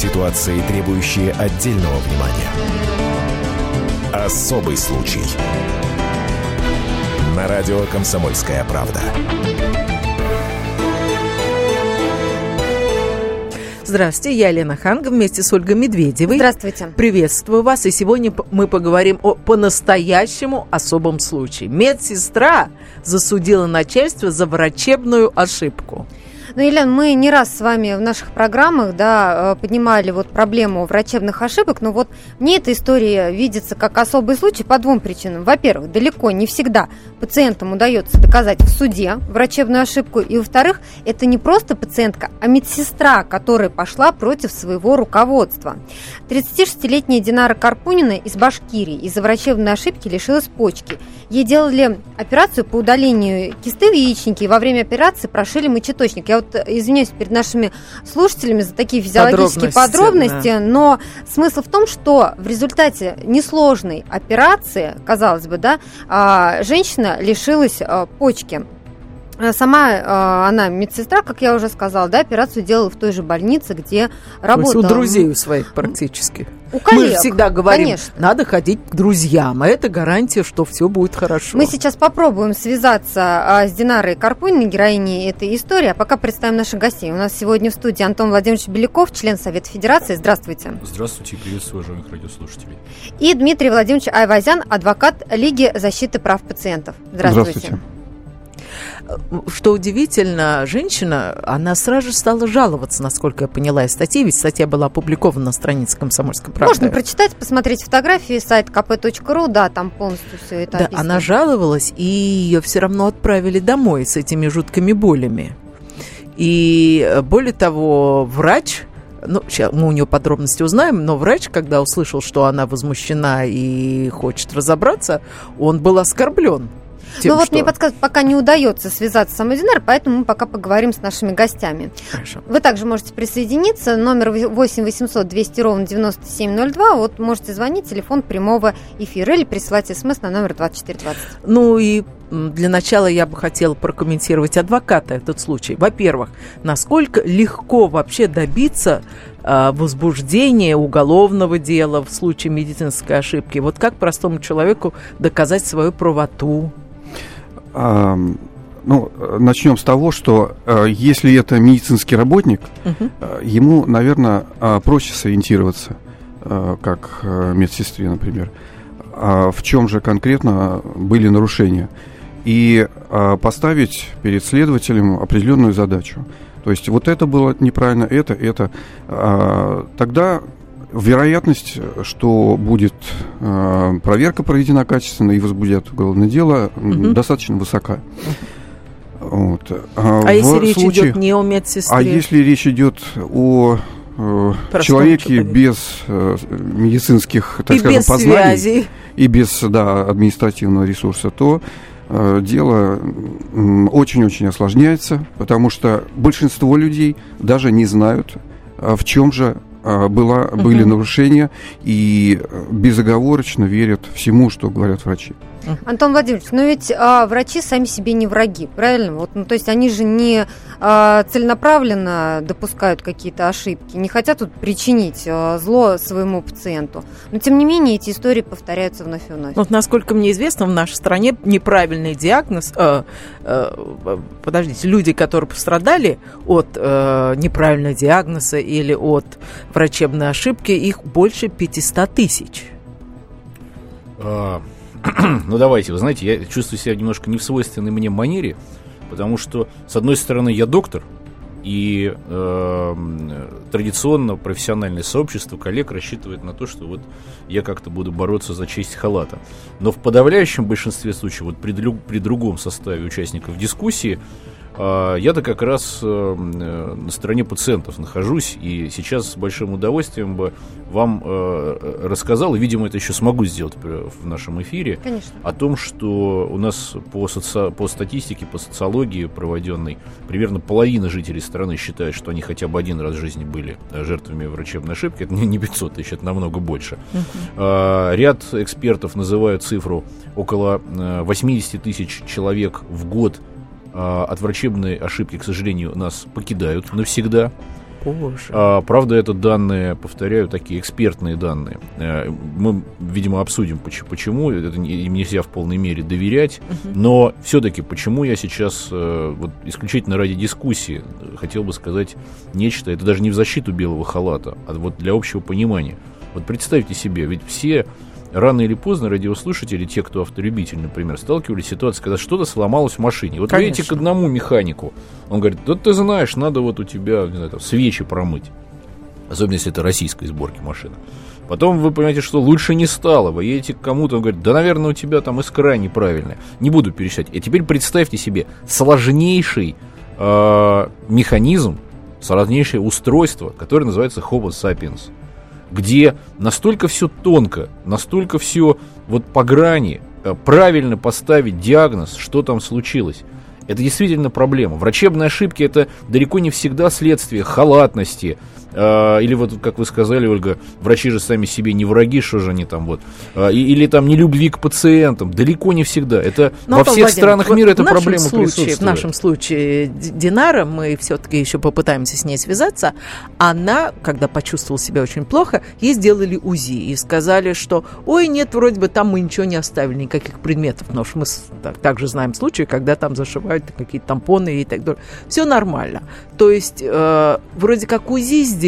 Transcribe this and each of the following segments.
Ситуации, требующие отдельного внимания. Особый случай. На радио «Комсомольская правда». Здравствуйте, я Лена Ханга вместе с Ольгой Медведевой. Здравствуйте. Приветствую вас. И сегодня мы поговорим о по-настоящему особом случае. Медсестра засудила начальство за врачебную ошибку. Ну, Елена, мы не раз с вами в наших программах да, э, поднимали вот проблему врачебных ошибок, но вот мне эта история видится как особый случай по двум причинам. Во-первых, далеко не всегда пациентам удается доказать в суде врачебную ошибку, и во-вторых, это не просто пациентка, а медсестра, которая пошла против своего руководства. 36-летняя Динара Карпунина из Башкирии из-за врачебной ошибки лишилась почки. Ей делали операцию по удалению кисты в яичнике, и во время операции прошили мочеточник. Я вот извиняюсь перед нашими слушателями за такие физиологические подробности, подробности да. но смысл в том, что в результате несложной операции, казалось бы, да, а, женщина лишилась а, почки. Сама э, она медсестра, как я уже сказала, да, операцию делала в той же больнице, где работала. у друзей у своих практически. У коллег, Мы всегда говорим, конечно. надо ходить к друзьям, а это гарантия, что все будет хорошо. Мы сейчас попробуем связаться а, с Динарой Карпуниной, героиней этой истории, а пока представим наших гостей. У нас сегодня в студии Антон Владимирович Беляков, член Совета Федерации. Здравствуйте. Здравствуйте, приветствую уважаемых радиослушателей. И Дмитрий Владимирович Айвазян, адвокат Лиги защиты прав пациентов. Здравствуйте. Здравствуйте что удивительно, женщина, она сразу же стала жаловаться, насколько я поняла из статьи, ведь статья была опубликована на странице «Комсомольской правды». Можно прочитать, посмотреть фотографии, сайт kp.ru, да, там полностью все это Да, описано. она жаловалась, и ее все равно отправили домой с этими жуткими болями. И э, более того, врач ну, сейчас мы у нее подробности узнаем, но врач, когда услышал, что она возмущена и хочет разобраться, он был оскорблен. Тем, ну вот что... мне подсказывают, пока не удается связаться с Амадинар, поэтому мы пока поговорим с нашими гостями. Хорошо. Вы также можете присоединиться. Номер 8 800 200 ровно 9702. Вот можете звонить, телефон прямого эфира или присылать смс на номер 2420. Ну и для начала я бы хотела прокомментировать адвоката этот случай. Во-первых, насколько легко вообще добиться э, возбуждения уголовного дела в случае медицинской ошибки? Вот как простому человеку доказать свою правоту? Ну, начнем с того, что э, если это медицинский работник, угу. ему, наверное, э, проще сориентироваться, как медсестре, например. А в чем же конкретно были нарушения? И поставить перед следователем определенную задачу. То есть вот это было неправильно, это, это. Тогда Вероятность, что будет э, проверка проведена качественно и возбудят уголовное дело, угу. достаточно высока. Вот. А, а если речь случае, идет не о медсестре? А если речь идет о э, человеке человеке без э, медицинских, так и скажем, без познаний связи. и без да, административного ресурса, то э, дело очень-очень осложняется, потому что большинство людей даже не знают, э, в чем же а, была, были нарушения и безоговорочно верят всему, что говорят врачи. Антон Владимирович, но ведь а, врачи сами себе не враги, правильно? Вот, ну, то есть они же не а, целенаправленно допускают какие-то ошибки, не хотят тут причинить а, зло своему пациенту. Но тем не менее эти истории повторяются вновь и вновь. Вот насколько мне известно, в нашей стране неправильный диагноз, э, э, подождите, люди, которые пострадали от э, неправильного диагноза или от врачебной ошибки, их больше 500 тысяч. А, ну давайте, вы знаете, я чувствую себя немножко не в свойственной мне манере, потому что, с одной стороны, я доктор, и э, традиционно профессиональное сообщество коллег рассчитывает на то, что вот я как-то буду бороться за честь халата. Но в подавляющем большинстве случаев, вот при, при другом составе участников дискуссии, а, я-то как раз э, э, на стороне пациентов нахожусь, и сейчас с большим удовольствием бы вам э, рассказал, и, видимо, это еще смогу сделать в нашем эфире, Конечно. о том, что у нас по, соци... по статистике, по социологии проводенной, примерно половина жителей страны считает, что они хотя бы один раз в жизни были жертвами врачебной ошибки. Это не 500 тысяч, это намного больше. Uh-huh. Ряд экспертов называют цифру около 80 тысяч человек в год а, от врачебной ошибки, к сожалению, нас покидают навсегда. Боже. А, правда, это данные, повторяю, такие экспертные данные. Э, мы, видимо, обсудим, поч- почему. Это им нельзя в полной мере доверять. Но все-таки, почему я сейчас, э, вот исключительно ради дискуссии, э, хотел бы сказать нечто. Это даже не в защиту белого халата, а вот для общего понимания. Вот представьте себе, ведь все рано или поздно радиослушатели, те, кто автолюбитель, например, сталкивались с ситуацией, когда что-то сломалось в машине. Вот вы едете к Конечно. одному механику, он говорит, да ты знаешь, надо вот у тебя, не знаю, там, свечи промыть. Особенно, если это российской сборки машина. Потом вы понимаете, что лучше не стало. Вы едете к кому-то, он говорит, да, наверное, у тебя там искра неправильная. Не буду перечислять. И теперь представьте себе сложнейший э, механизм, сложнейшее устройство, которое называется Homo sapiens где настолько все тонко, настолько все вот по грани, э, правильно поставить диагноз, что там случилось. Это действительно проблема. Врачебные ошибки это далеко не всегда следствие халатности. Э, или вот, как вы сказали, Ольга, врачи же сами себе не враги, что же они там вот. и- или там не любви к пациентам. Далеко не всегда. Это Ну, во всех Владимирович, странах вот мира эта проблема случае, присутствует. В нашем случае Динара, мы все-таки еще попытаемся с ней связаться, она, когда почувствовала себя очень плохо, ей сделали УЗИ и сказали, что, ой, нет, вроде бы там мы ничего не оставили, никаких предметов, потому что мы так- также знаем случаи, когда там зашивают какие-то тампоны и так далее. Все нормально. То есть э, вроде как УЗИ сделали,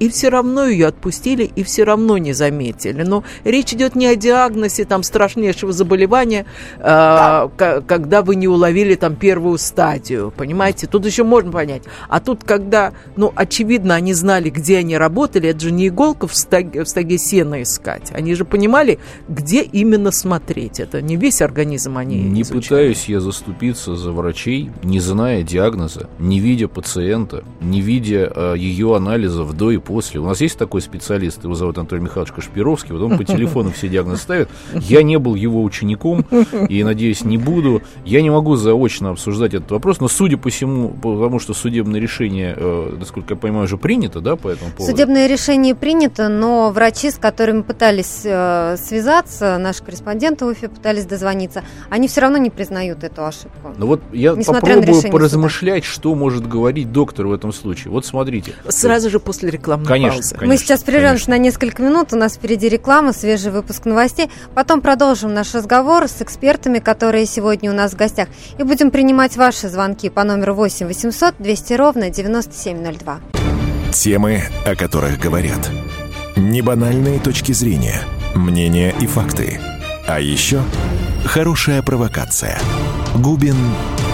и все равно ее отпустили, и все равно не заметили. Но речь идет не о диагнозе там страшнейшего заболевания, э, когда вы не уловили там первую стадию, понимаете? Тут еще можно понять. А тут, когда, ну, очевидно, они знали, где они работали, это же не иголка в стаге, в стаге сена искать. Они же понимали, где именно смотреть. Это не весь организм они Не изучали. пытаюсь я заступиться за врачей, не зная диагноза, не видя пациента, не видя э, ее анализов до и после. У нас есть такой специалист, его зовут Анатолий Михайлович Кашпировский, вот он по телефону все диагнозы ставит. Я не был его учеником и, надеюсь, не буду. Я не могу заочно обсуждать этот вопрос, но судя по всему, потому что судебное решение, э, насколько я понимаю, уже принято, да, по этому поводу? Судебное решение принято, но врачи, с которыми пытались э, связаться, наши корреспонденты в Уфе пытались дозвониться, они все равно не признают эту ошибку. Ну вот я Несмотря попробую поразмышлять, что может говорить доктор в этом случае. Вот смотрите. Сразу же после рекламной Конечно, паузы. конечно. Мы сейчас прервемся конечно. на несколько минут. У нас впереди реклама, свежий выпуск новостей. Потом продолжим наш разговор с экспертами, которые сегодня у нас в гостях. И будем принимать ваши звонки по номеру 8 800 200 ровно 9702. Темы, о которых говорят. Небанальные точки зрения, мнения и факты. А еще хорошая провокация. Губин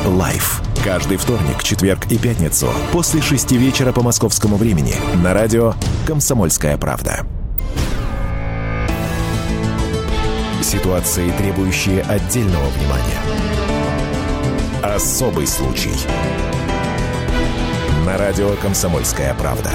Live. Каждый вторник, четверг и пятницу после шести вечера по московскому времени на радио «Комсомольская правда». Ситуации, требующие отдельного внимания. Особый случай. На радио «Комсомольская правда».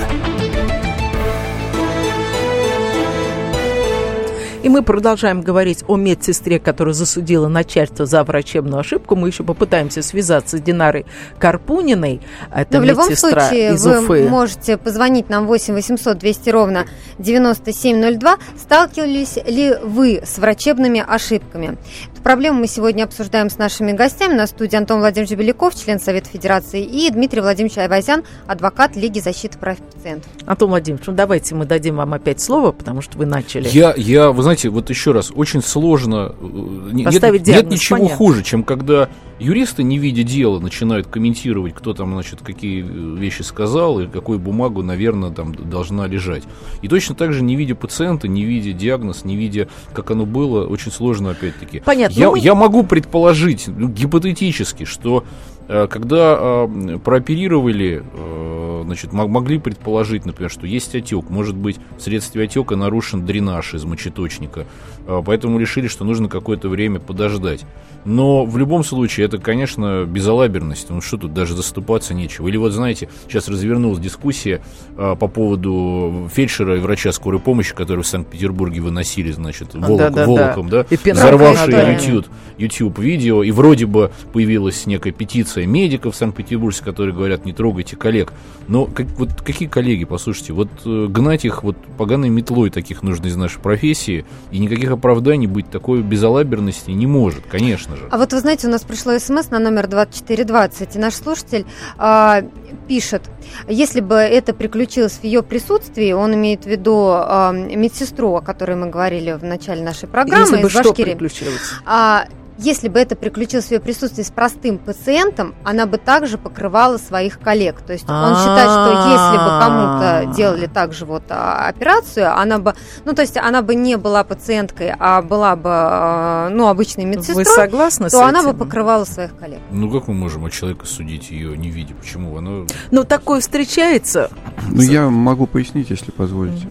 И мы продолжаем говорить о медсестре, которая засудила начальство за врачебную ошибку. Мы еще попытаемся связаться с Динарой Карпуниной. Это Но в любом случае из вы Уфы. можете позвонить нам 8 800 200 ровно 9702. Сталкивались ли вы с врачебными ошибками? Проблему мы сегодня обсуждаем с нашими гостями. На студии Антон Владимирович Беляков, член Совета Федерации, и Дмитрий Владимирович Айвазян, адвокат Лиги защиты прав пациентов. Антон Владимирович, ну давайте мы дадим вам опять слово, потому что вы начали. Я, я, вы знаете, вот еще раз, очень сложно. э, Нет, Поставить нет диагноз, ничего понятно. хуже, чем когда юристы, не видя дела, начинают комментировать, кто там, значит, какие э, вещи сказал и какую бумагу, наверное, там должна лежать. И точно так же, не видя пациента, не видя диагноз, не видя, как оно было, очень сложно, опять-таки. Понятно. Я, Ну, мы- я могу предположить, ну, гипотетически, что когда э, прооперировали, э, значит, мо- могли предположить, например, что есть отек, может быть, вследствие отека нарушен дренаж из мочеточника, э, поэтому решили, что нужно какое-то время подождать. Но в любом случае это, конечно, безалаберность, ну что тут даже заступаться нечего. Или вот, знаете, сейчас развернулась дискуссия э, по поводу фельдшера и врача скорой помощи, которые в Санкт-Петербурге выносили, значит, волок- Да-да-да. волоком, да, И пинали взорвавшие. YouTube, YouTube видео, и вроде бы появилась некая петиция медиков в Санкт-Петербурге, которые говорят, не трогайте коллег. Но как, вот какие коллеги, послушайте, вот э, гнать их вот поганой метлой таких нужно из нашей профессии, и никаких оправданий быть такой безалаберности не может, конечно же. А вот вы знаете, у нас пришло смс на номер 2420, и наш слушатель э, пишет, если бы это приключилось в ее присутствии, он имеет в виду э, медсестру, о которой мы говорили в начале нашей программы Если бы из что Башкирии. приключилось? А, если бы это приключилось в ее присутствии с простым пациентом, она бы также покрывала своих коллег. То есть он считает, что если бы кому-то делали также вот а, операцию, она бы, ну то есть она бы не была пациенткой, а была бы, а, ну обычной Вы медсестрой, согласны с то она бы покрывала своих коллег. Ну как мы можем от человека судить ее не видя? Почему? Оно... Ну, такое встречается. Ну, я могу пояснить, если позволите.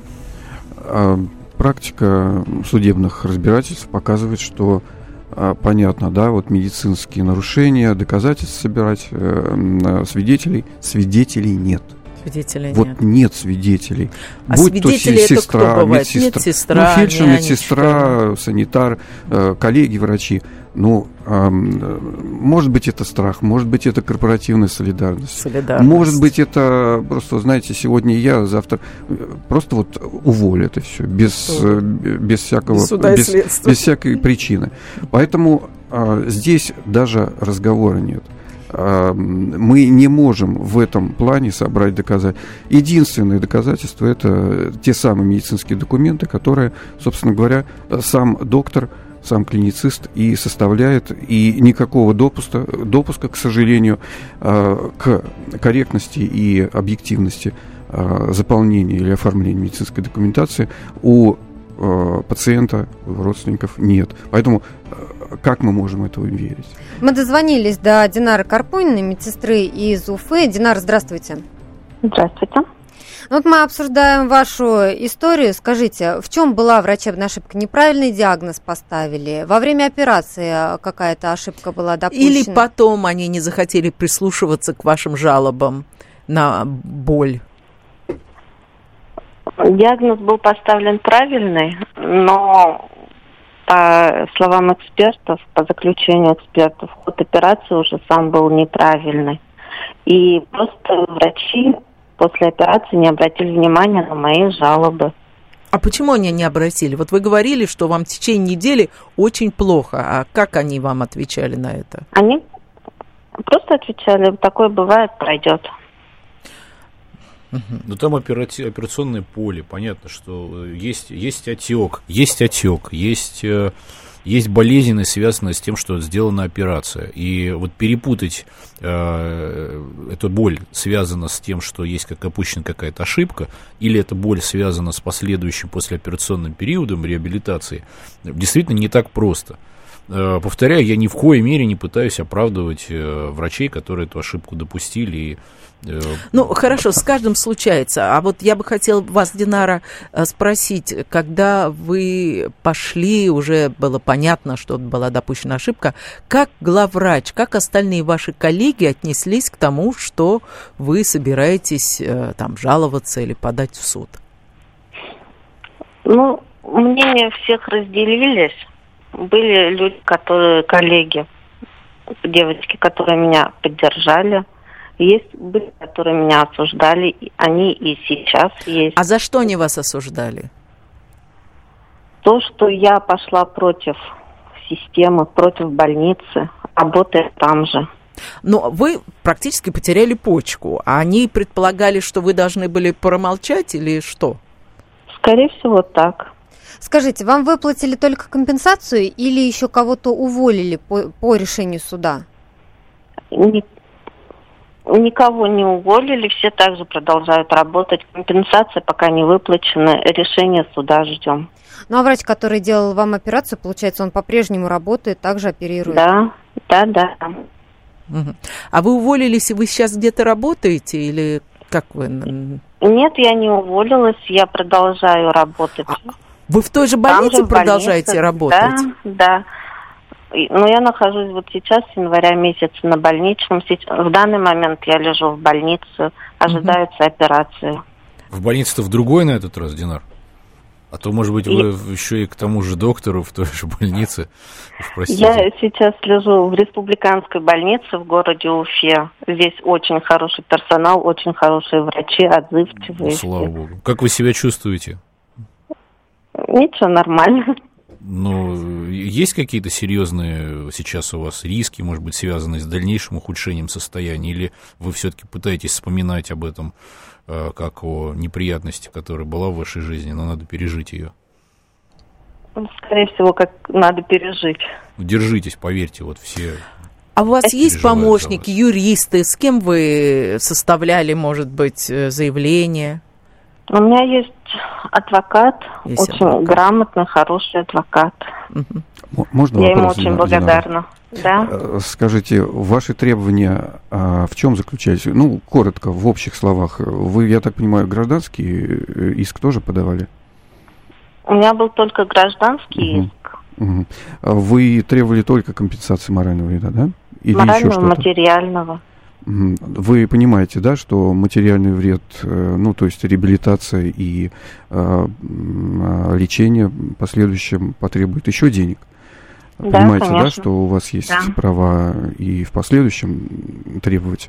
А, Практика судебных разбирательств показывает, что понятно, да, вот медицинские нарушения, доказательств собирать, э, м, свидетелей, свидетелей нет. Свидетелей Вот нет. нет свидетелей. А Будь то свидетели это сестра, кто бывает? медсестра, Медсестра, ну, фельдшер, медсестра, санитар, э, коллеги, врачи. Ну, может быть, это страх, может быть, это корпоративная солидарность. Солидарность. Может быть, это просто, знаете, сегодня я, завтра просто вот уволят и все, без, э, без всякого, Без суда без, без всякой причины. Поэтому а, здесь даже разговора нет. А, мы не можем в этом плане собрать доказательства. Единственное доказательство это те самые медицинские документы, которые, собственно говоря, сам доктор сам клиницист и составляет, и никакого допуска, допуска к сожалению, а, к корректности и объективности а, заполнения или оформления медицинской документации у а, пациента, у родственников нет. Поэтому как мы можем этому верить? Мы дозвонились до Динары Карпуниной, медсестры из Уфы. Динара, здравствуйте. Здравствуйте. Ну, Вот мы обсуждаем вашу историю. Скажите, в чем была врачебная ошибка? Неправильный диагноз поставили? Во время операции какая-то ошибка была допущена? Или потом они не захотели прислушиваться к вашим жалобам на боль. Диагноз был поставлен правильный, но по словам экспертов, по заключению экспертов, ход операции уже сам был неправильный. И просто врачи после операции не обратили внимания на мои жалобы. А почему они не обратили? Вот вы говорили, что вам в течение недели очень плохо. А как они вам отвечали на это? Они просто отвечали, такое бывает, пройдет. Ну там операти- операционное поле, понятно, что э, есть, есть отек, есть отек, есть, э, есть болезненность, связанная с тем, что сделана операция. И вот перепутать э, эту боль связана с тем, что есть как опущена какая-то ошибка, или эта боль связана с последующим послеоперационным периодом реабилитации, действительно не так просто. Э, Повторяю, я ни в коей мере не пытаюсь оправдывать э, врачей, которые эту ошибку допустили. И, э, Ну, хорошо, с каждым случается. А вот я бы хотела вас, Динара, спросить, когда вы пошли, уже было понятно, что была допущена ошибка, как главврач, как остальные ваши коллеги отнеслись к тому, что вы собираетесь там жаловаться или подать в суд? Ну, мнения всех разделились. Были люди, которые, коллеги, девочки, которые меня поддержали. Есть были, которые меня осуждали. и Они и сейчас есть. А за что они вас осуждали? То, что я пошла против системы, против больницы, работая там же. Но вы практически потеряли почку, а они предполагали, что вы должны были промолчать или что? Скорее всего, так. Скажите, вам выплатили только компенсацию или еще кого-то уволили по, по решению суда? Ни- никого не уволили, все также продолжают работать. Компенсация пока не выплачена, решение суда ждем. Ну а врач, который делал вам операцию, получается, он по-прежнему работает, также оперирует? Да, да, да. А вы уволились, и вы сейчас где-то работаете или как вы? Нет, я не уволилась, я продолжаю работать. Вы в той же больнице же в продолжаете больнице. работать? Да, да. Но я нахожусь вот сейчас, с января месяца, на больничном. В данный момент я лежу в больнице, ожидается операция. В больнице-то в другой на этот раз, Динар? А то, может быть, вы и... еще и к тому же доктору в той же больнице. Я сейчас лежу в республиканской больнице в городе Уфе. Здесь очень хороший персонал, очень хорошие врачи, отзывчивые. Слава богу. Как вы себя чувствуете? Ничего, нормально. Ну, есть какие-то серьезные сейчас у вас риски, может быть, связанные с дальнейшим ухудшением состояния, или вы все-таки пытаетесь вспоминать об этом Э, как о неприятности, которая была в вашей жизни, но надо пережить ее? Ну, скорее всего, как надо пережить. Ну, держитесь, поверьте, вот все. А у вас есть помощники, юристы? С кем вы составляли, может быть, э, заявление? У меня есть адвокат, есть очень адвокат. грамотный, хороший адвокат. Угу. Можно Я ему очень благодарна. Да. Э, скажите, ваши требования а, в чем заключаются? Ну, коротко, в общих словах. Вы, я так понимаю, гражданский э, иск тоже подавали? У меня был только гражданский угу. иск. Угу. Вы требовали только компенсации морального вреда, да? Или Морального, еще материального. Вы понимаете, да, что материальный вред, э, ну, то есть реабилитация и э, лечение последующем потребует еще денег? Да, Понимаете, конечно. да, что у вас есть да. права и в последующем требовать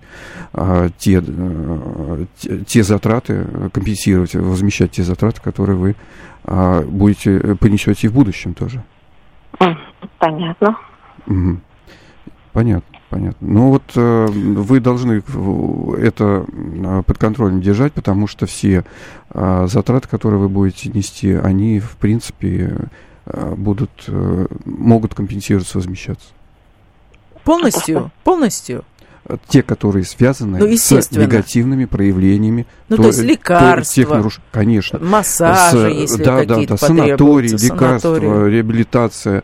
а, те, а, те, те затраты, компенсировать, возмещать те затраты, которые вы а, будете понесете и в будущем тоже. Понятно. Угу. Понятно. Понятно. Ну вот э, вы должны это под контролем держать, потому что все э, затраты, которые вы будете нести, они в принципе Э, будут, э, могут компенсироваться, возмещаться. Полностью? Полностью? Те, которые связаны ну, с негативными проявлениями. Ну, то, то есть лекарства, тех наруш... конечно, массажи, с, если да, да, да, санатории, лекарства, санатории. реабилитация,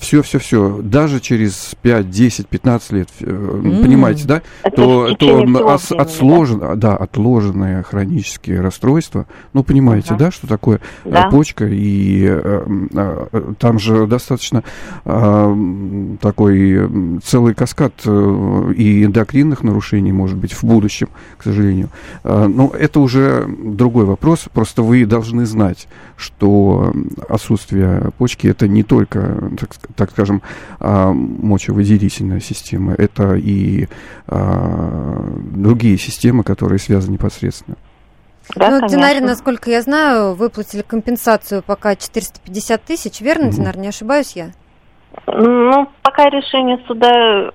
все-все-все. Даже через 5, 10, 15 лет, mm. понимаете, да, Это то, то от, отсложено, да? да, отложенные хронические расстройства, ну, понимаете, uh-huh. да, что такое да. почка, и э, э, там же достаточно э, такой целый каскад и эндокринных нарушений, может быть, в будущем, к сожалению. А, но это уже другой вопрос. Просто вы должны знать, что отсутствие почки это не только, так, так скажем, а, мочевыделительная система, это и а, другие системы, которые связаны непосредственно. Да, ну, Динарин, насколько я знаю, выплатили компенсацию пока 450 тысяч, верно, угу. Динар, не ошибаюсь я? Ну, пока решение суда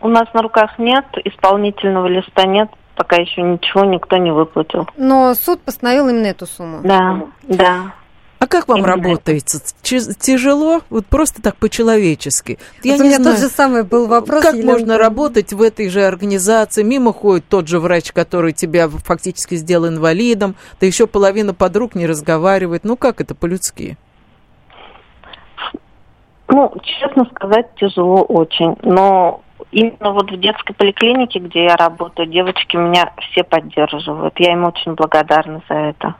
у нас на руках нет, исполнительного листа нет, пока еще ничего никто не выплатил. Но суд постановил именно эту сумму. Да, да. А как вам Именно работается? Тяжело? Вот просто так по-человечески. Я вот не у меня знаю, тот же самый был вопрос. Как Елена... можно работать в этой же организации? Мимо ходит тот же врач, который тебя фактически сделал инвалидом, да еще половина подруг не разговаривает. Ну как это по-людски? Ну, честно сказать, тяжело очень. Но именно вот в детской поликлинике, где я работаю, девочки меня все поддерживают. Я им очень благодарна за это.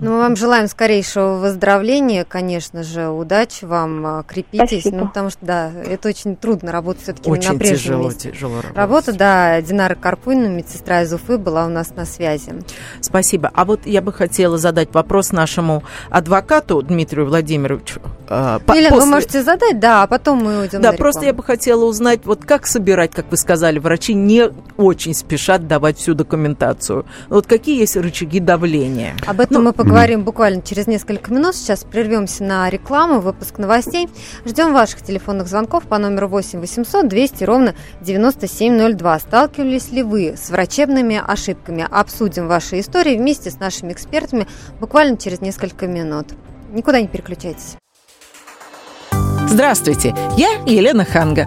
Ну, мы вам желаем скорейшего выздоровления, конечно же, удачи вам, а, крепитесь, Спасибо. ну, потому что, да, это очень трудно работать все-таки очень на прежнем тяжело, месте. тяжело работать. Работа, да, Динара Карпунина, медсестра из Уфы, была у нас на связи. Спасибо. А вот я бы хотела задать вопрос нашему адвокату Дмитрию Владимировичу. Э, Елена, после... вы можете задать, да, а потом мы уйдем Да, просто я бы хотела узнать, вот как собирать, как вы сказали, врачи не очень спешат давать всю документацию. Вот какие есть рычаги давления? Об этом ну, мы поговорим поговорим буквально через несколько минут. Сейчас прервемся на рекламу, выпуск новостей. Ждем ваших телефонных звонков по номеру 8 800 200 ровно 9702. Сталкивались ли вы с врачебными ошибками? Обсудим ваши истории вместе с нашими экспертами буквально через несколько минут. Никуда не переключайтесь. Здравствуйте, я Елена Ханга.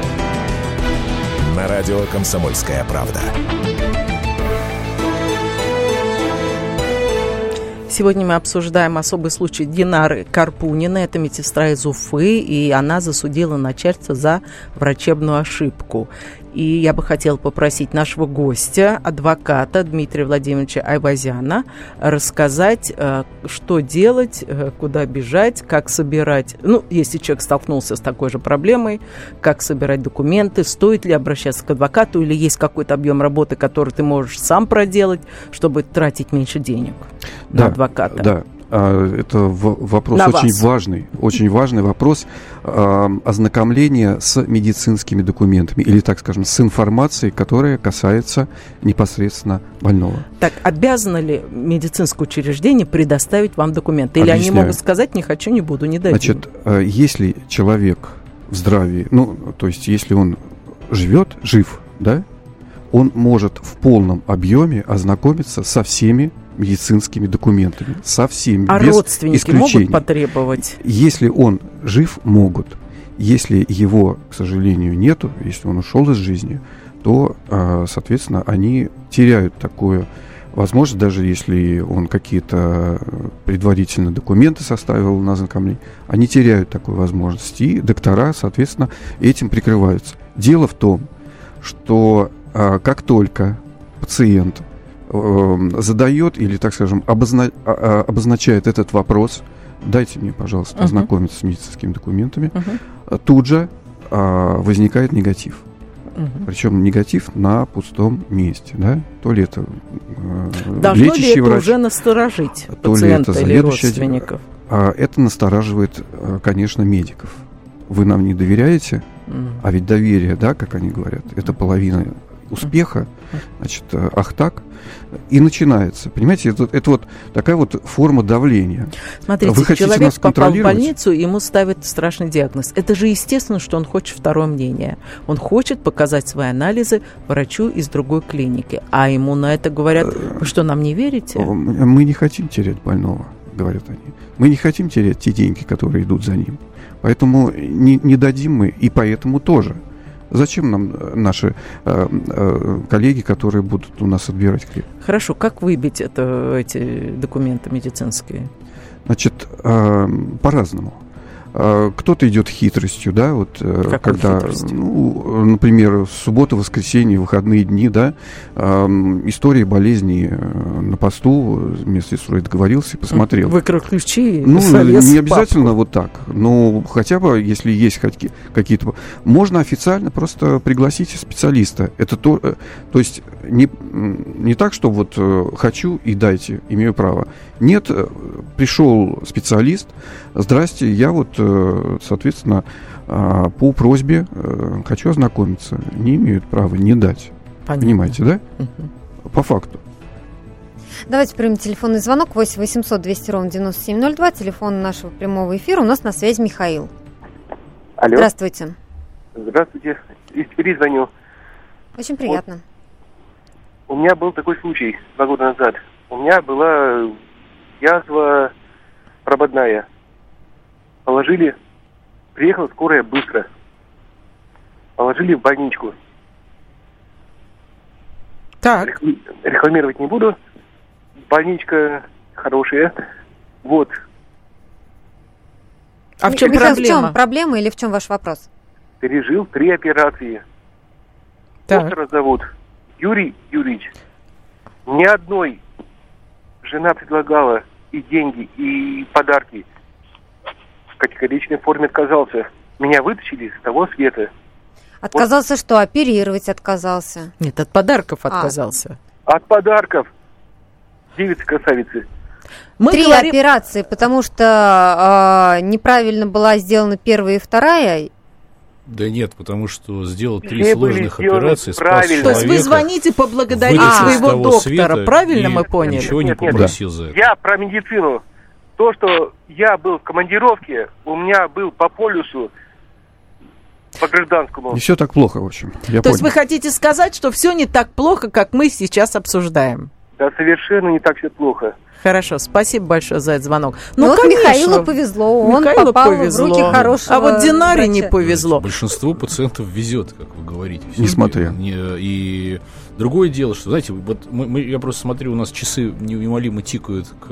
На радио «Комсомольская правда». Сегодня мы обсуждаем особый случай Динары Карпунина. Это медсестра из Уфы, и она засудила начальство за врачебную ошибку. И я бы хотела попросить нашего гостя, адвоката Дмитрия Владимировича Айвазяна, рассказать, э, что делать, э, куда бежать, как собирать. Ну, если человек столкнулся с такой же проблемой, как собирать документы, стоит ли обращаться к адвокату или есть какой-то объем работы, который ты можешь сам проделать, чтобы тратить меньше денег да, на адвоката. Да, это вопрос На очень вас. важный, очень важный вопрос ознакомления с медицинскими документами или, так скажем, с информацией, которая касается непосредственно больного. Так, обязано ли медицинское учреждение предоставить вам документы? Или они Объясняю. могут сказать, не хочу, не буду, не дадим? Значит, э, если человек в здравии, ну, то есть если он живет, жив, да, он может в полном объеме ознакомиться со всеми медицинскими документами, со всеми, а без родственники исключений. могут потребовать? Если он жив, могут. Если его, к сожалению, нету, если он ушел из жизни, то, э, соответственно, они теряют такую возможность, даже если он какие-то предварительно документы составил на ознакомление, они теряют такую возможность. И доктора, соответственно, этим прикрываются. Дело в том, что э, как только пациент задает или, так скажем, обозна- а- а- обозначает этот вопрос, дайте мне, пожалуйста, Мгм. ознакомиться с медицинскими документами, а тут же а, возникает негатив. мгм. Причем негатив на пустом месте, да? То ли это э, Должно ли лечащий это врач, уже насторожить то ли это или родственников? а это настораживает, э, конечно, медиков. Вы нам не доверяете, М. а ведь доверие, да, как они говорят, это половина успеха, значит, э, ах так, и начинается. Понимаете, это, это вот такая вот форма давления. Смотрите, Вы хотите человек нас попал в больницу, ему ставят страшный диагноз. Это же естественно, что он хочет второе мнение. Он хочет показать свои анализы врачу из другой клиники. А ему на это говорят, вы что, нам не верите? Мы не хотим терять больного, говорят они. Мы не хотим терять те деньги, которые идут за ним. Поэтому не, не дадим мы, и поэтому тоже. Зачем нам э, наши э, э, коллеги, которые будут у нас отбирать хлеб? Хорошо, как выбить это, эти документы медицинские? Значит, э, по-разному. Э, Кто-то идет хитростью, да, вот э, Какой когда, хитростью? ну, например, суббота, воскресенье, выходные дни, да, эм, истории болезни э, на посту вместе с сестрой договорился и посмотрел. Выкрал ключи, Ну, не обязательно вот так, но хотя бы, если есть какие-то... Можно официально просто пригласить специалиста. Это то, э, то есть не, не так, что вот э, хочу и дайте, имею право. Нет, э, пришел специалист, здрасте, я вот, э, соответственно, а, по просьбе э, хочу ознакомиться. Не имеют права не дать. Понятно. Понимаете, да? Мгм. По факту. Давайте примем телефонный звонок 8 800 200 ровно 9702, телефон нашего прямого эфира. У нас на связи Михаил. Алло, Здравствуйте. здравствуйте. Из Твери звоню. Очень приятно. У меня был такой случай два года назад. У меня была язва прободная. Положили, приехала скорая быстро. Положили в больничку. Так, Рекл- Рекламировать не буду. Больничка хорошая. Вот. а в чем Михаил, в проблема? чем проблема или в чем ваш вопрос? Пережил три операции. Так. Доктора зовут Юрий Юрьевич. Ни одной жена предлагала и деньги, и подарки. В категоричной форме отказался. Меня вытащили из того света. Отказался что? Оперировать отказался. Нет, от подарков А. отказался. От подарков. Девицы-красавицы. Мы Три говорим- операции, потому что а, неправильно была сделана первая и вторая. Да нет, потому что сделал три Все сложных операции, спас правильно. То есть вы человека, звоните поблагодарить из своего доктора, света правильно мы поняли? Ничего не Нет, нет, попросил за это. Я про медицину. То, что я был в командировке, у меня был по полюсу, по гражданскому. Не все так плохо, в общем. Я То есть понял. вы хотите сказать, что все не так плохо, как мы сейчас обсуждаем? Да совершенно не так все плохо. Хорошо, спасибо большое за этот звонок. Ну, вот конечно, Михаилу повезло, он Михаилу попал повезло. в руки хорошего А вот Динаре не врача. повезло. Большинству пациентов везет, как вы говорите. Несмотря. Не- И Другое дело, что, знаете, вот мы, мы, я просто смотрю, у нас часы неумолимо тикают к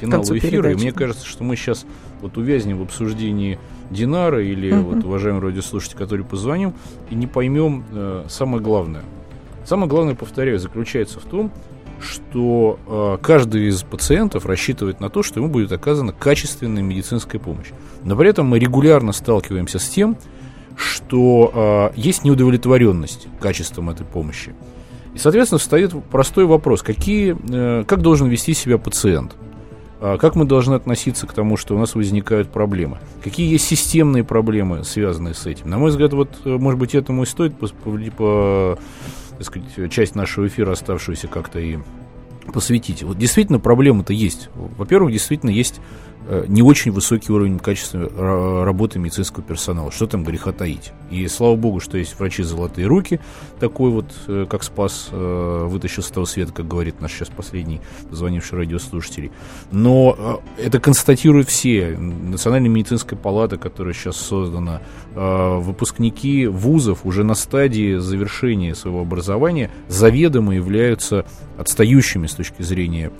финалу эфира, передачи. и мне кажется, что мы сейчас вот увязнем в обсуждении Динара или uh-huh. вот уважаемый радиослушатель, который позвонил, и не поймем э, самое главное. Самое главное, повторяю, заключается в том, что э, каждый из пациентов рассчитывает на то, что ему будет оказана качественная медицинская помощь. Но при этом мы регулярно сталкиваемся с тем, что э, есть неудовлетворенность качеством этой помощи. И, соответственно, встает простой вопрос, какие, э, как должен вести себя пациент? А как мы должны относиться к тому, что у нас возникают проблемы? Какие есть системные проблемы, связанные с этим? На мой взгляд, вот, э, может быть, этому и стоит по, по, по так сказать, часть нашего эфира, оставшуюся как-то и посвятить. Вот действительно проблемы-то есть. Во-первых, действительно есть не очень высокий уровень качества работы медицинского персонала. Что там греха таить? И слава богу, что есть врачи «Золотые руки», такой вот, э, как Спас э, вытащил с того света, как говорит наш сейчас последний звонивший радиослушатель. Но это констатируют все. Национальная медицинская палата, которая сейчас создана, выпускники вузов уже на стадии завершения своего образования заведомо являются отстающими с точки зрения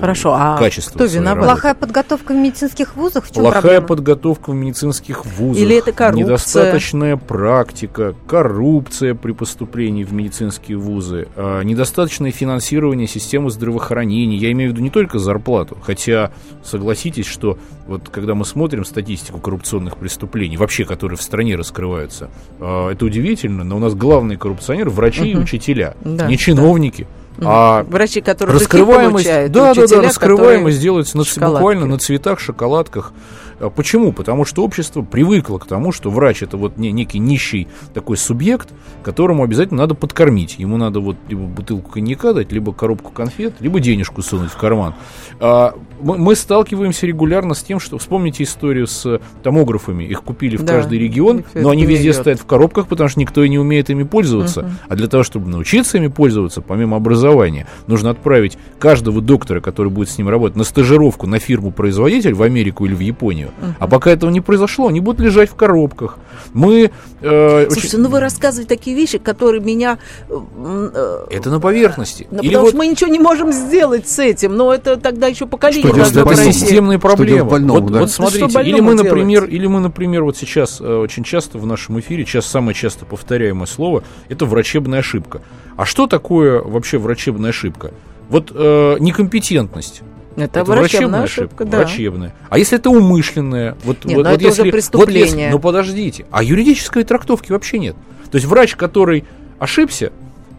Хорошо, а качества. Кто виноват? Плохая подготовка в медицинских вузах? В чем Плохая проблема? подготовка в медицинских вузах. Или это коррупция? Недостаточная практика, коррупция при поступлении в медицинские вузы, а, недостаточное финансирование системы здравоохранения. Я имею в виду не только зарплату, хотя согласитесь, что вот когда мы смотрим статистику коррупционных преступлений, вообще, которые в стране раскрываются, а, это удивительно, но у нас главные коррупционеры врачи угу. и учителя, да, не чиновники. Да. А Врачи, которые раскрываемость, да, да, да, раскрываемость делается на, буквально на цветах, шоколадках. А почему? Потому что общество привыкло к тому, что врач это вот не, некий нищий такой субъект, которому обязательно надо подкормить. Ему надо вот либо бутылку коньяка дать, либо коробку конфет, либо денежку сунуть в карман. А, мы, сталкиваемся регулярно с тем, что вспомните историю с томографами. Их купили в да, каждый регион, но они везде идет. стоят в коробках, потому что никто и не умеет ими пользоваться. Uh-huh. А для того, чтобы научиться ими пользоваться, помимо образования, нужно отправить каждого доктора, который будет с ним работать, на стажировку на фирму-производитель в Америку или в Японию Uh-huh. А пока этого не произошло, они будут лежать в коробках. Мы... Э, Слушайте, очень... ну вы рассказываете такие вещи, которые меня... Э, э это на поверхности. Или потому вот... что мы ничего не можем сделать с этим, но это тогда еще поколение что это системные проблемы. Больному, вот, да? вот смотрите, или мы, например, или мы, например, вот сейчас э, очень часто в нашем эфире, сейчас самое часто повторяемое слово, это врачебная ошибка. А что такое вообще врачебная ошибка? Вот э, некомпетентность. Это, это врачебная, ошибка, ошибка да. Врачебная. А если это умышленная? Вот, нет, вот, но вот это если, уже преступление. Вот если, ну подождите, а юридической трактовки вообще нет. То есть врач, который ошибся,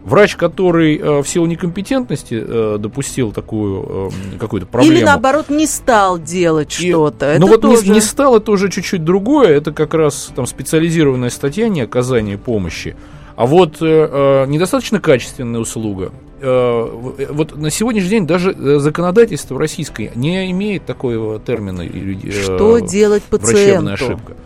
Врач, который э, в силу некомпетентности э, допустил такую э, какую-то проблему. Или наоборот не стал делать что-то. Ну вот тоже... не, не стал, это уже чуть-чуть другое. Это как раз там специализированная статья не оказания помощи. А вот э, э, недостаточно качественная услуга. Э, э вот на сегодняшний день даже э, законодательство российское не имеет такого термина. Э, Что делать пациенту? Врачебная ошибка.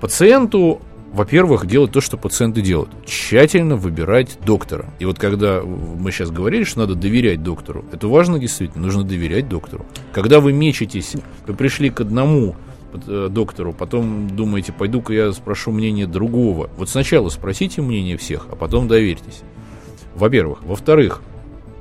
Пациенту во-первых, делать то, что пациенты делают. Тщательно выбирать доктора. И вот когда мы сейчас говорили, что надо доверять доктору, это важно действительно, нужно доверять доктору. Когда вы мечетесь, вы пришли к одному доктору, потом думаете, пойду-ка я спрошу мнение другого. Вот сначала спросите мнение всех, а потом доверьтесь. Во-первых. Во-вторых,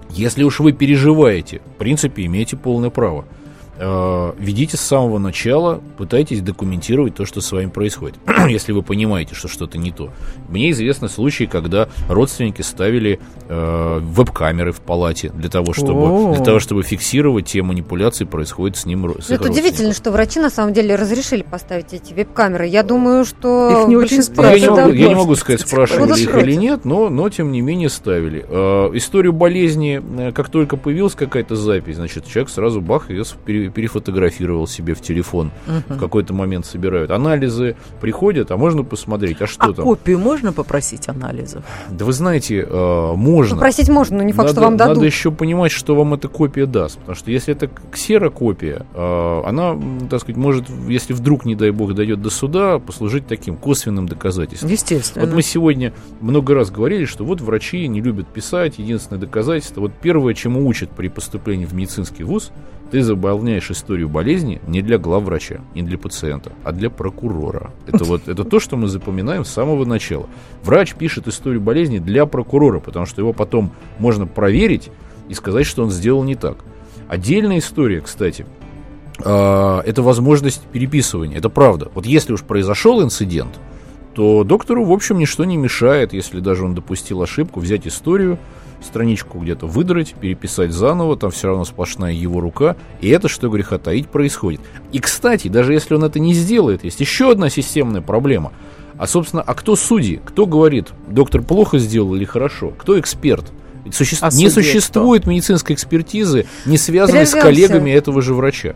если уж вы переживаете, в принципе, имеете полное право – ведите с самого начала, пытайтесь документировать то, что с вами происходит, если вы понимаете, что что-то не то. Мне известны случаи, когда родственники ставили э, веб-камеры в палате для того, чтобы, для того, чтобы фиксировать те манипуляции, происходят с ним. С Это удивительно, что врачи на самом деле разрешили поставить эти веб-камеры. Я думаю, что их не очень спрашивали. Я не могу, я не могу сказать, спрашивали их или нет, но, но тем не менее ставили. Э, историю болезни, э, как только появилась какая-то запись, значит, человек сразу бах ее перефотографировал себе в телефон. Угу. В какой-то момент собирают. Анализы приходят, а можно посмотреть, а что а там? копию можно попросить анализов? Да вы знаете, э, можно. Попросить можно, но не факт, надо, что вам дадут. Надо еще понимать, что вам эта копия даст. Потому что если это ксерокопия, э, она, так сказать, может, если вдруг, не дай бог, дойдет до суда, послужить таким косвенным доказательством. Естественно. Вот мы сегодня много раз говорили, что вот врачи не любят писать, единственное доказательство. Вот первое, чему учат при поступлении в медицинский вуз – ты заполняешь историю болезни не для главврача, не для пациента, а для прокурора. Это вот это то, что мы запоминаем с самого начала. Врач пишет историю болезни для прокурора, потому что его потом можно проверить и сказать, что он сделал не так. Отдельная история, кстати, а, это возможность переписывания. Это правда. Вот если уж произошел инцидент, то доктору, в общем, ничто не мешает, если даже он допустил ошибку, взять историю, страничку где-то выдрать, переписать заново, там все равно сплошная его рука, и это, что греха таить, происходит. И, кстати, даже если он это не сделает, есть еще одна системная проблема. А, собственно, а кто судьи? Кто говорит, доктор плохо сделал или хорошо? Кто эксперт? Суще... а не существует кто? медицинской экспертизы, не связанной Прервемся. с коллегами этого же врача.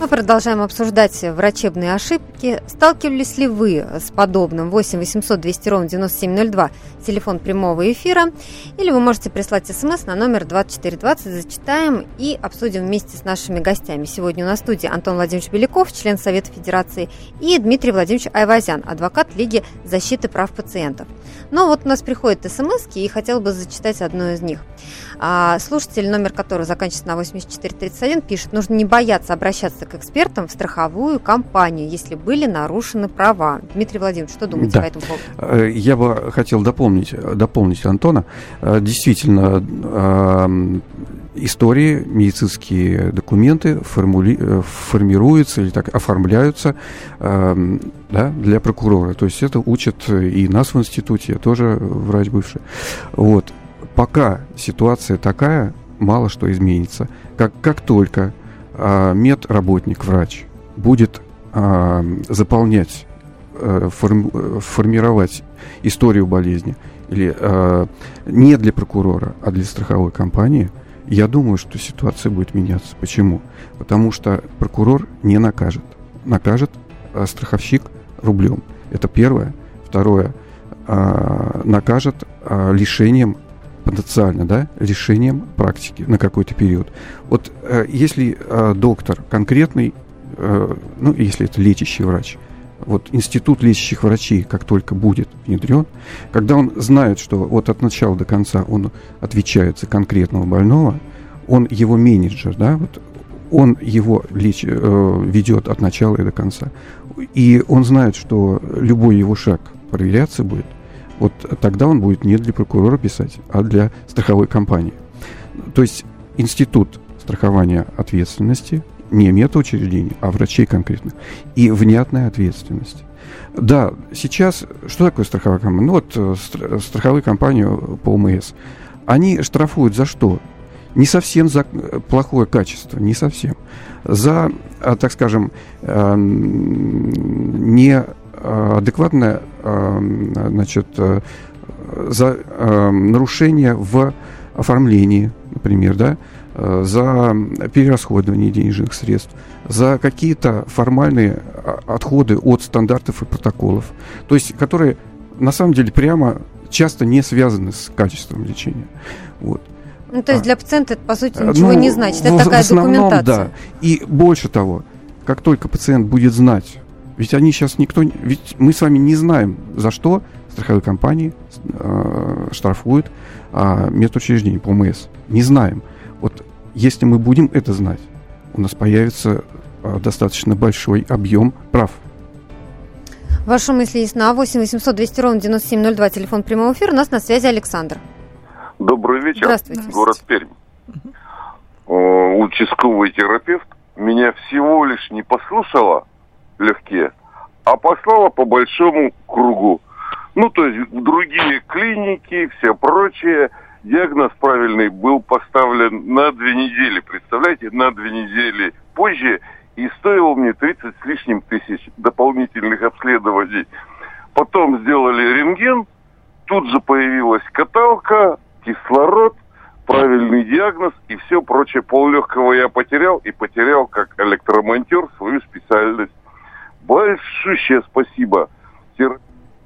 Мы продолжаем обсуждать врачебные ошибки. Сталкивались ли вы с подобным? 8 800 200 ровно 9702, телефон прямого эфира. Или вы можете прислать смс на номер 2420, зачитаем и обсудим вместе с нашими гостями. Сегодня у нас в студии Антон Владимирович Беляков, член Совета Федерации, и Дмитрий Владимирович Айвазян, адвокат Лиги защиты прав пациентов. Но вот у нас приходят смс и хотел бы зачитать одну из них. А, слушатель, номер которого заканчивается на 8431, пишет, нужно не бояться обращаться к экспертам в страховую компанию, если были нарушены права. Дмитрий Владимирович, что думаете да. по этому поводу? Э, я бы хотел дополнить, дополнить Антона. Э, действительно, э, истории, медицинские документы формули... формируются или так оформляются э, да, для прокурора. То есть это учат и нас в институте, я тоже врач бывший. Вот. Пока ситуация такая, мало что изменится. Как, как только э, медработник, врач, будет э, заполнять, э, форм, формировать историю болезни, или э, не для прокурора, а для страховой компании, я думаю, что ситуация будет меняться. Почему? Потому что прокурор не накажет. Накажет э, страховщик рублем. Это первое. Второе. Э, накажет э, лишением потенциально, да, решением практики на какой-то период. Вот э, если э, доктор конкретный, э, ну, если это лечащий врач, вот институт лечащих врачей, как только будет внедрен, когда он знает, что вот от начала до конца он отвечает за конкретного больного, он его менеджер, да, вот он его леч, э, ведет от начала и до конца. И он знает, что любой его шаг проверяться будет, вот тогда он будет не для прокурора писать, а для страховой компании. То есть институт страхования ответственности, не медучреждений, а врачей конкретно, и внятная ответственность. Да, сейчас, что такое страховая компания? Ну вот э, страховые компании по ОМС. Они штрафуют за что? Не совсем за э, плохое качество, не совсем. За, э, так скажем, не адекватное э, значит, э, за нарушение в оформлении, например, да, за перерасходование денежных средств, за какие-то формальные отходы от стандартов и протоколов, то есть которые на самом деле прямо часто не связаны с качеством лечения. Вот. Ну, то есть для пациента это, по сути, ничего ну, не значит. Это в, такая в основном, документация. Да. И больше того, как только пациент будет знать, ведь они сейчас никто... Ведь мы с вами не знаем, за что страховые компании э, штрафуют э, медучреждения по МС. Не знаем. Вот если мы будем это знать, у нас появится э, достаточно большой объем прав. Ваши мысли есть на 8 800 200 ровно 9702, телефон прямого эфира. У нас на связи Александр. Добрый вечер. Здравствуйте. Город Пермь. Участковый терапевт меня всего лишь не послушала, легкие, а послала по большому кругу. Ну, то есть в другие клиники, все прочее. Диагноз правильный был поставлен на две недели, представляете, на две недели позже. и стоило мне 30 с лишним тысяч дополнительных обследований. Потом сделали рентген, тут же появилась каталка, кислород, правильный диагноз и все прочее. Поллегкого я потерял и потерял как электромонтер свою специальность. Большущее спасибо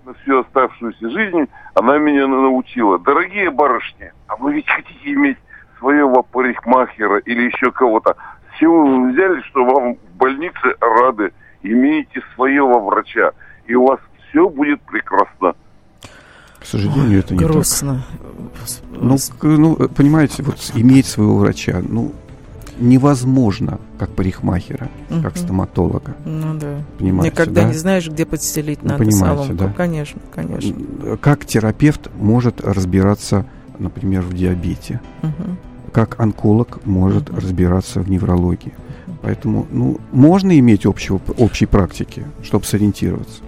на всю оставшуюся жизнь она меня научила. Дорогие барышни, а вы ведь хотите иметь своего парикмахера или еще кого-то. С чего вы взяли, что вам в больнице рады? Имеете своего врача, и у вас все будет прекрасно. К сожалению, это не Грустно. так. Ну, ну, понимаете, вот иметь своего врача, ну, невозможно, как парикмахера, как Мгм. стоматолога. Ну да. Понимаете, Никогда да? не знаешь, где подстелить Ну, надо понимаете, соломку. да. Конечно, конечно. Как терапевт может разбираться, например, в диабете, Мгм. как онколог может Мгм. разбираться в неврологии. Поэтому, ну, можно иметь общего, общей практики, чтобы сориентироваться.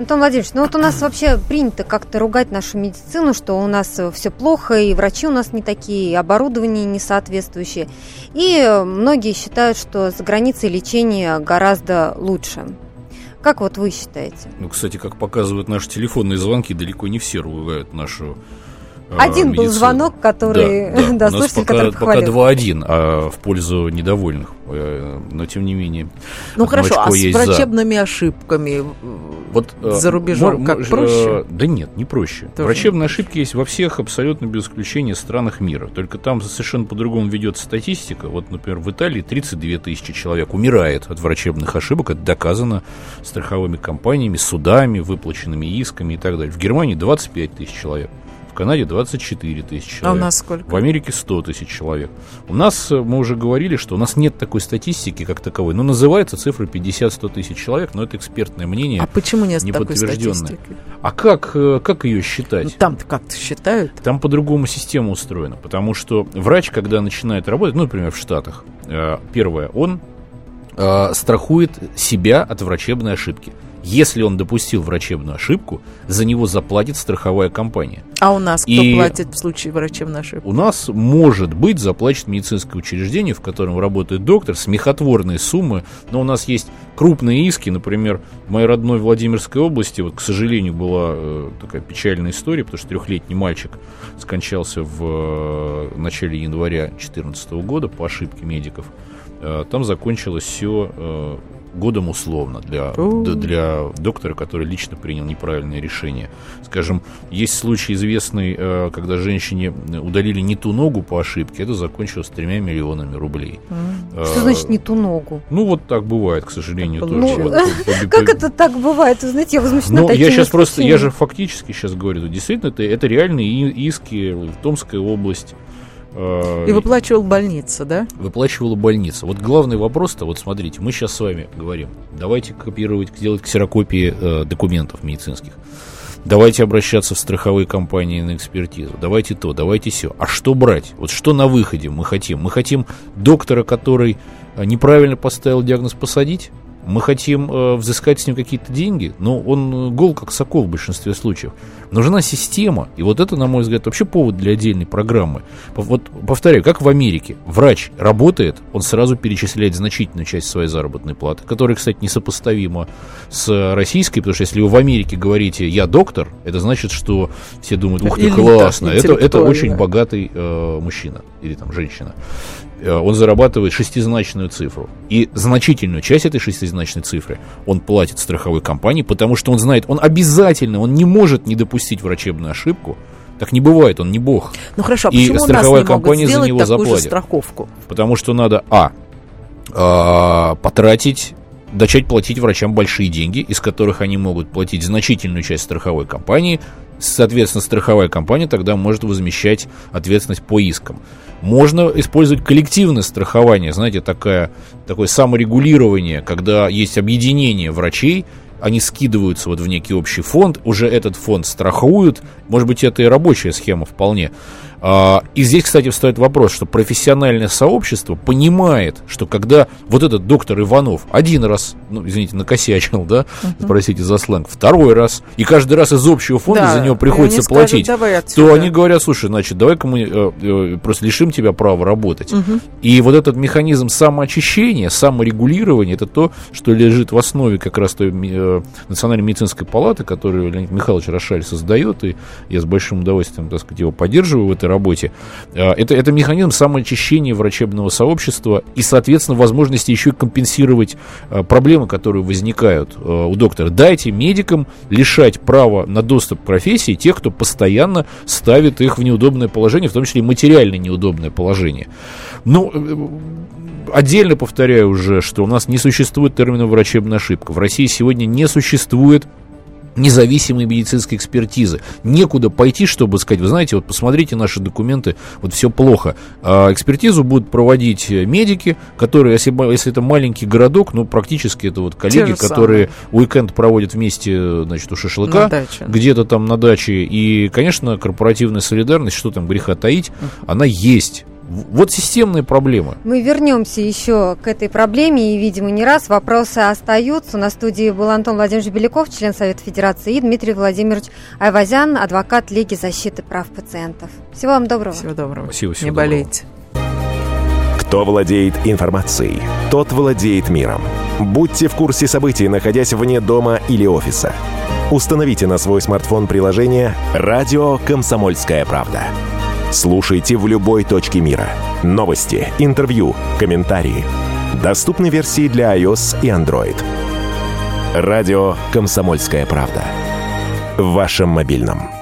Антон Владимирович, ну вот у нас вообще принято как-то ругать нашу медицину, что у нас все плохо, и врачи у нас не такие, и оборудование не соответствующее. И э, многие считают, что за границей лечение гораздо лучше. Как вот вы считаете? Ну, кстати, как показывают наши телефонные звонки, далеко не все ругают нашу э, Один был медицину. звонок, который, Да, да. да, У нас слушатель, пока, который пока похвалил. 2-1 а, в пользу недовольных. Э, Но, тем не менее, Ну хорошо, а с есть за. врачебными ошибками? Вот, э, За рубежом мо- как мо- проще? э, Да нет, не проще. Тоже Врачебные ошибки есть во всех, абсолютно без исключения, странах мира. Только там совершенно по-другому ведется статистика. Вот, например, в Италии 32 тысячи человек умирает от врачебных ошибок. Это доказано страховыми компаниями, судами, выплаченными исками и так далее. В Германии 25 тысяч человек. В Канаде 24 тысячи А у человек. нас сколько? В Америке 100 тысяч человек. У нас, э, мы уже говорили, что у нас нет такой статистики, как таковой. Но называется цифра 50-100 тысяч человек, но это экспертное мнение. А почему нет такой неподтвержденное. статистики? А как, э, как ее считать? Ну там-то как-то считают. Там по-другому система устроена, потому что врач, когда начинает работать, ну, например, в Штатах, э, первое, он страхует себя от врачебной ошибки. Если он допустил врачебную ошибку, за него заплатит страховая компания. А у нас кто И- платит в случае врачебной ошибки? У нас может быть заплачет медицинское учреждение, в котором работает доктор, смехотворные суммы, но у нас есть крупные иски, например, в моей родной Владимирской области, вот, к сожалению, была э, такая печальная история, потому что трехлетний мальчик скончался в э, начале января 2014 года по ошибке медиков. Э, там закончилось все годом условно для, для доктора, который лично принял неправильное решение. Скажем, есть случай известный, э, когда женщине удалили не ту ногу по ошибке, это закончилось тремя миллионами рублей. Что Э, значит не ту ногу? Ну, вот так бывает, к сожалению, Так тоже. Вот Как это так бывает? Вы знаете, я возмущена ну, я сейчас просто, я же фактически сейчас говорю, действительно, это, это реальные иски в Томской области. Э, И выплачивал больница, да? выплачивала больница. Вот главный вопрос-то, вот смотрите, мы сейчас с вами говорим, давайте копировать, делать ксерокопии э, документов медицинских. Давайте обращаться в страховые компании на экспертизу. Давайте то, давайте все. А что брать? Вот что на выходе мы хотим? Мы хотим доктора, который э, неправильно поставил диагноз, посадить? Мы хотим э, взыскать с ним какие-то деньги, но он э, гол как сокол в большинстве случаев. Нужна система, и вот это, на мой взгляд, вообще повод для отдельной программы. Вот повторяю, как в Америке, врач работает, он сразу перечисляет значительную часть своей заработной платы, которая, кстати, несопоставима с российской, потому что если вы в Америке говорите «я доктор», это значит, что все думают «ух ты, Элита классно, это, это очень богатый э, мужчина или там женщина». Э, Он зарабатывает шестизначную цифру. И значительную часть этой шестизначной цифры он платит страховой компании, потому что он знает, он обязательно, он не может не допустить врачебную ошибку. Так не бывает, он не бог. Ну хорошо, а И почему у нас страховая не могут компания за сделать него такую же заплатит. страховку? Потому что надо, а, а, потратить, начать платить врачам большие деньги, из которых они могут платить значительную часть страховой компании. Соответственно, страховая компания тогда может возмещать ответственность по искам. Можно использовать коллективное страхование, знаете, такая, такое саморегулирование, когда есть объединение врачей, они скидываются вот в некий общий фонд, уже этот фонд страхуют, может быть, это и рабочая схема вполне. А, и здесь, кстати, встает вопрос, что профессиональное сообщество понимает, что когда вот этот доктор Иванов один раз, ну, извините, накосячил, да, uh-huh. простите за сленг, второй раз, и каждый раз из общего фонда да, за него приходится платить, скажут, то они говорят, слушай, значит, давай-ка мы э, э, просто лишим тебя права работать. Uh-huh. И вот этот механизм самоочищения, саморегулирования, это то, что лежит в основе как раз той э, Национальной медицинской палаты, которую Леонид Михайлович Рошаль создает, и я с большим удовольствием, так сказать, его поддерживаю в этой работе. Э, это, это механизм самоочищения врачебного сообщества и, соответственно, возможности еще компенсировать э, проблемы, которые возникают э, у доктора. Дайте медикам лишать права на доступ к профессии тех, кто постоянно ставит их в неудобное положение, в том числе и материально неудобное положение. Ну, отдельно повторяю уже, что у нас не существует термина врачебная ошибка. В России сегодня не существует независимой медицинской экспертизы. Некуда пойти, чтобы сказать, вы знаете, вот посмотрите наши документы, вот все плохо. А экспертизу будут проводить медики, которые, если, если это маленький городок, ну, практически это вот коллеги, которые уикенд проводят вместе, значит, у шашлыка, где-то там на даче. И, конечно, корпоративная солидарность, что там греха таить, она есть. Вот системные проблемы. Мы вернемся еще к этой проблеме, и, видимо, не раз вопросы остаются. На студии был Антон Владимирович Беляков, член Совета Федерации, и Дмитрий Владимирович Айвазян, адвокат Лиги защиты прав пациентов. Всего вам доброго. Всего доброго. Спасибо, всего не доброго. болейте. Кто владеет информацией, тот владеет миром. Будьте в курсе событий, находясь вне дома или офиса. Установите на свой смартфон приложение «Радио Комсомольская правда». Слушайте в любой точке мира. Новости, интервью, комментарии. Доступны версии для iOS и Android. Радио «Комсомольская правда». В вашем мобильном.